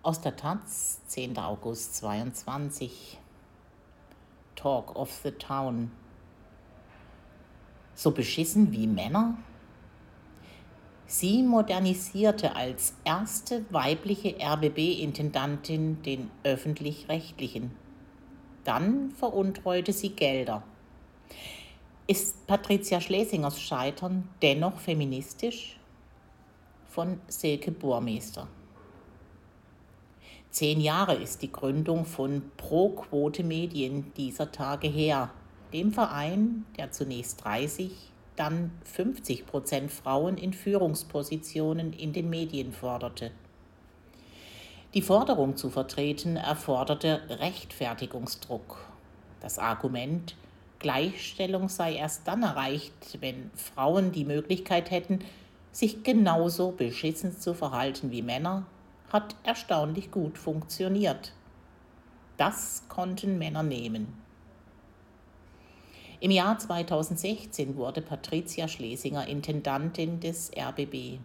Aus der Taz, 10. August 22. Talk of the Town. So beschissen wie Männer? Sie modernisierte als erste weibliche RBB-Intendantin den öffentlich-rechtlichen. Dann veruntreute sie Gelder. Ist Patricia Schlesingers Scheitern dennoch feministisch? Von Silke Burmeister. Zehn Jahre ist die Gründung von Pro Quote Medien dieser Tage her, dem Verein, der zunächst 30, dann 50 Prozent Frauen in Führungspositionen in den Medien forderte. Die Forderung zu vertreten erforderte Rechtfertigungsdruck. Das Argument, Gleichstellung sei erst dann erreicht, wenn Frauen die Möglichkeit hätten, sich genauso beschissen zu verhalten wie Männer, hat erstaunlich gut funktioniert. Das konnten Männer nehmen. Im Jahr 2016 wurde Patricia Schlesinger Intendantin des RBB.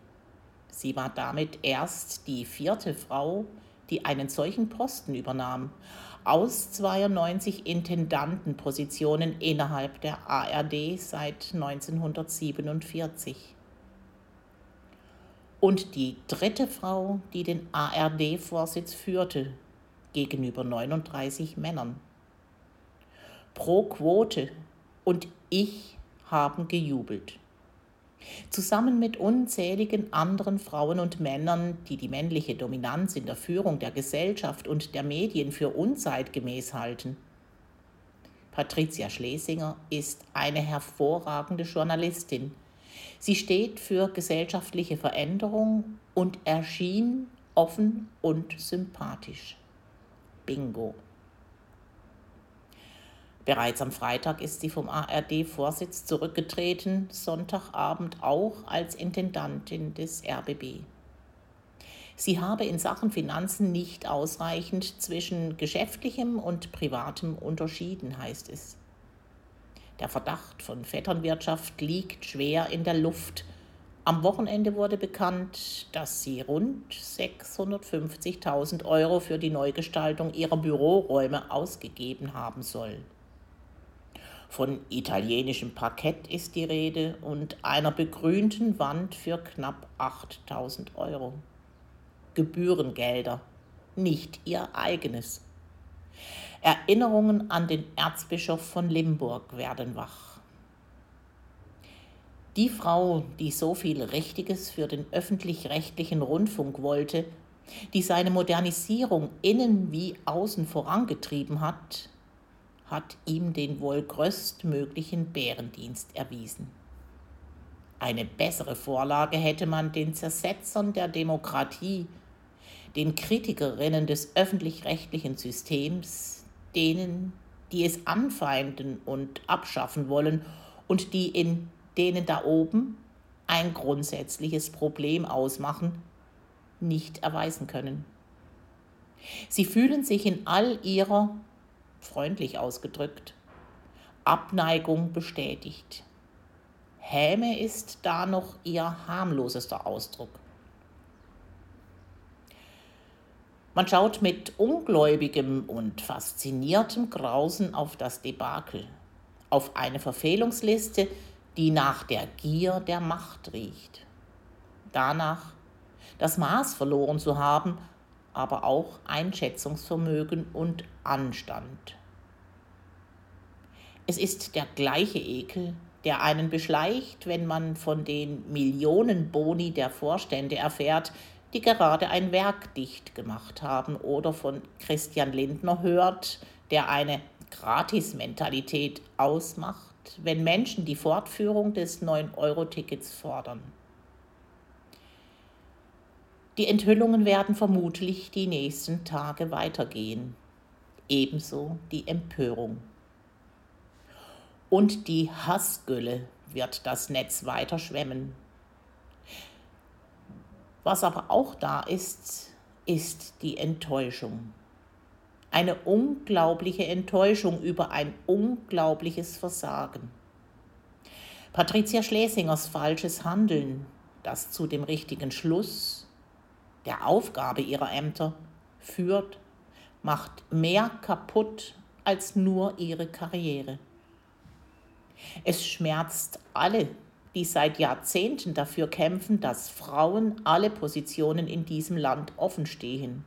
Sie war damit erst die vierte Frau, die einen solchen Posten übernahm, aus 92 Intendantenpositionen innerhalb der ARD seit 1947 und die dritte Frau, die den ARD-Vorsitz führte, gegenüber 39 Männern. Pro Quote und ich haben gejubelt. Zusammen mit unzähligen anderen Frauen und Männern, die die männliche Dominanz in der Führung der Gesellschaft und der Medien für unzeitgemäß halten. Patricia Schlesinger ist eine hervorragende Journalistin, Sie steht für gesellschaftliche Veränderung und erschien offen und sympathisch. Bingo. Bereits am Freitag ist sie vom ARD-Vorsitz zurückgetreten, Sonntagabend auch als Intendantin des RBB. Sie habe in Sachen Finanzen nicht ausreichend zwischen geschäftlichem und privatem unterschieden, heißt es. Der Verdacht von Vetternwirtschaft liegt schwer in der Luft. Am Wochenende wurde bekannt, dass sie rund 650.000 Euro für die Neugestaltung ihrer Büroräume ausgegeben haben soll. Von italienischem Parkett ist die Rede und einer begrünten Wand für knapp 8000 Euro. Gebührengelder, nicht ihr eigenes. Erinnerungen an den Erzbischof von Limburg werden wach. Die Frau, die so viel Richtiges für den öffentlich-rechtlichen Rundfunk wollte, die seine Modernisierung innen wie außen vorangetrieben hat, hat ihm den wohl größtmöglichen Bärendienst erwiesen. Eine bessere Vorlage hätte man den Zersetzern der Demokratie, den Kritikerinnen des öffentlich-rechtlichen Systems, denen, die es anfeinden und abschaffen wollen und die in denen da oben ein grundsätzliches Problem ausmachen, nicht erweisen können. Sie fühlen sich in all ihrer, freundlich ausgedrückt, Abneigung bestätigt. Häme ist da noch ihr harmlosester Ausdruck. Man schaut mit ungläubigem und fasziniertem Grausen auf das Debakel, auf eine Verfehlungsliste, die nach der Gier der Macht riecht. Danach, das Maß verloren zu haben, aber auch Einschätzungsvermögen und Anstand. Es ist der gleiche Ekel, der einen beschleicht, wenn man von den Millionen Boni der Vorstände erfährt, die gerade ein Werk dicht gemacht haben oder von Christian Lindner hört, der eine Gratis-Mentalität ausmacht, wenn Menschen die Fortführung des 9-Euro-Tickets fordern. Die Enthüllungen werden vermutlich die nächsten Tage weitergehen, ebenso die Empörung. Und die Hassgülle wird das Netz weiter schwemmen. Was aber auch da ist, ist die Enttäuschung. Eine unglaubliche Enttäuschung über ein unglaubliches Versagen. Patricia Schlesingers falsches Handeln, das zu dem richtigen Schluss der Aufgabe ihrer Ämter führt, macht mehr kaputt als nur ihre Karriere. Es schmerzt alle, die seit Jahrzehnten dafür kämpfen, dass Frauen alle Positionen in diesem Land offen stehen.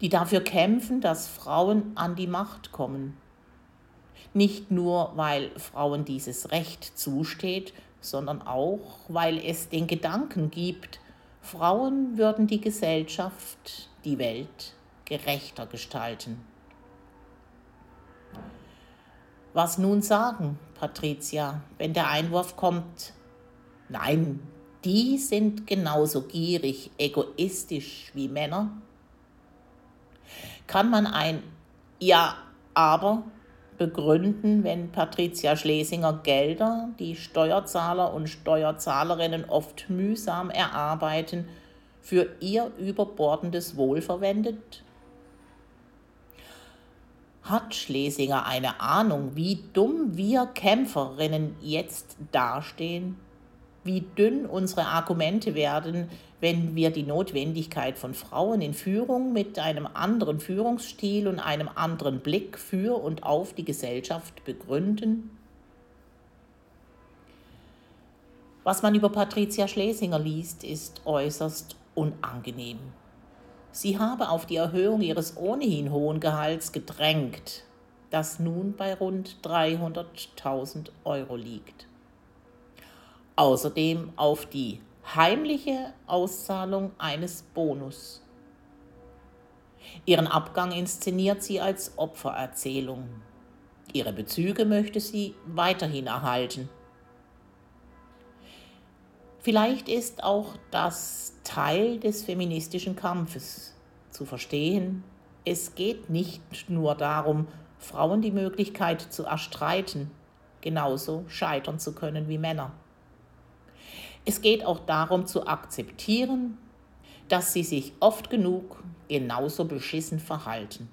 Die dafür kämpfen, dass Frauen an die Macht kommen. Nicht nur, weil Frauen dieses Recht zusteht, sondern auch, weil es den Gedanken gibt, Frauen würden die Gesellschaft, die Welt gerechter gestalten. Was nun sagen, Patricia, wenn der Einwurf kommt? Nein, die sind genauso gierig, egoistisch wie Männer. Kann man ein Ja, aber begründen, wenn Patricia Schlesinger Gelder, die Steuerzahler und Steuerzahlerinnen oft mühsam erarbeiten, für ihr überbordendes Wohl verwendet? Hat Schlesinger eine Ahnung, wie dumm wir Kämpferinnen jetzt dastehen? Wie dünn unsere Argumente werden, wenn wir die Notwendigkeit von Frauen in Führung mit einem anderen Führungsstil und einem anderen Blick für und auf die Gesellschaft begründen? Was man über Patricia Schlesinger liest, ist äußerst unangenehm. Sie habe auf die Erhöhung ihres ohnehin hohen Gehalts gedrängt, das nun bei rund 300.000 Euro liegt. Außerdem auf die heimliche Auszahlung eines Bonus. Ihren Abgang inszeniert sie als Opfererzählung. Ihre Bezüge möchte sie weiterhin erhalten. Vielleicht ist auch das Teil des feministischen Kampfes zu verstehen. Es geht nicht nur darum, Frauen die Möglichkeit zu erstreiten, genauso scheitern zu können wie Männer. Es geht auch darum zu akzeptieren, dass sie sich oft genug genauso beschissen verhalten.